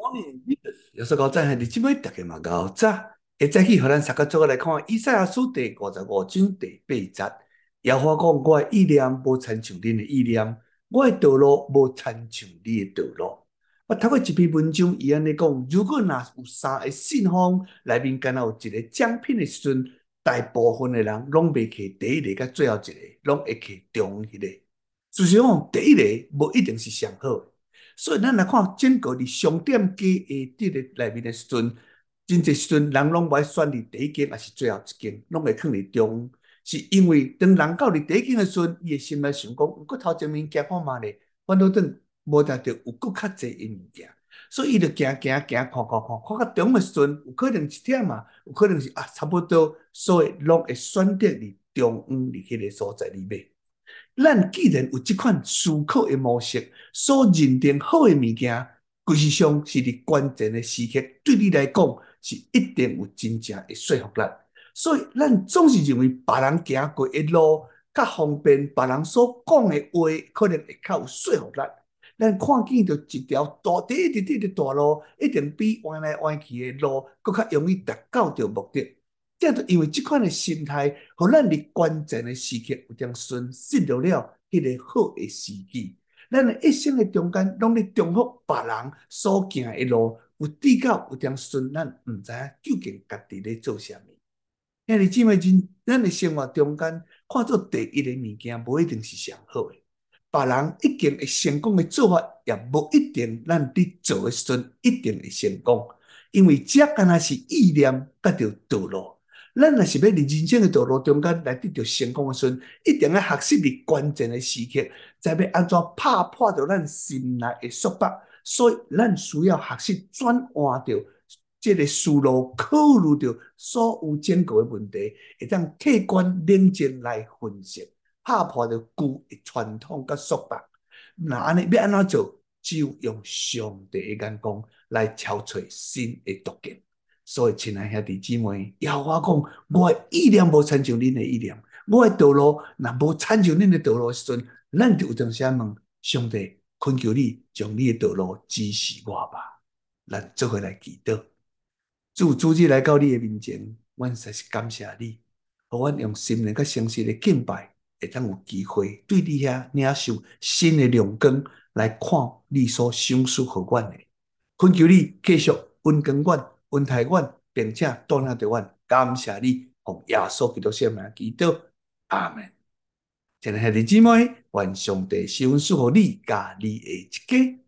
我呢，耶稣讲：“在你姊妹大家嘛搞早，会早起，和咱三个做来看以赛亚书第五十五章第八节。耶和华讲：我的意念无参像恁的意念，我的道路无参像你的道路。我读过一篇文章，伊安尼讲：如果若有三个信封，内面敢若有一个奖品的时阵，大部分的人拢袂摕第一个，甲最后一个，拢会摕中迄个。事实上，第一个无一定是上好。”所以，咱来看整个伫商店加下跌的内面的时阵，真济时阵人拢无爱选伫第一间，还是最后一间，拢会放伫中。是因为当人到伫第一间的时阵，伊的心内想讲，有阁头前面行看觅咧，反倒转无得着有阁较济诶物件，所以伊就行行行看看看，看到中的时阵，有可能一点嘛，有可能是啊，差不多，所以拢会选择伫中央伫迄个所在里面。咱既然有这款思考的模式，所认定好的物件，事实上是伫关键的时刻，对你来讲是一定有真正诶说服力。所以，咱总是认为别人行过的路较方便，别人所讲诶话可能会较有说服力。咱看见着一条大直直直的大路，一定比弯来弯去诶路阁较容易达到着目的。这就因为即款的心态，互咱伫关键的时刻有点顺失了了迄个好的时机。咱的一生的中间，拢咧祝福别人所行的路，有滴到有点顺，咱毋知影究竟家己咧做啥物。兄弟姊妹，真咱的生活中间，看做第一个物件，无一定是上好的。别人一定会成功的做法，也无一定咱伫做的时阵一定会成功，因为这敢若是意念甲着道路。咱若是要伫人生嘅道路中间来得到成功嘅时阵，一定要学习伫关键嘅时刻，才要安怎拍破着咱心内嘅束缚。所以，咱需要学习转换着这个思路，考虑着所有整个嘅问题，会当客观冷静来分析，拍破着旧嘅传统甲束缚。那安尼要安怎做？只有用上帝嘅眼光来挑出新嘅途径。所以，亲爱兄弟姊妹，耶和华讲，我的意念无亲像恁的意念，我的道路若无亲像恁的道路时阵，咱就有当时问上帝，恳求你将你的道路指示我吧。咱做伙来祈祷，主主日来到你的面前，阮实是感谢你，互阮用心灵甲诚实的敬拜，会当有机会对你遐领受新的亮光，来看你所赏赐互阮的。恳求你继续温光阮。恩待阮，并且带领着阮，感谢你，奉耶稣基督圣名祈祷，阿门。亲爱的兄弟姊妹，愿上帝赐福你，家你的一家。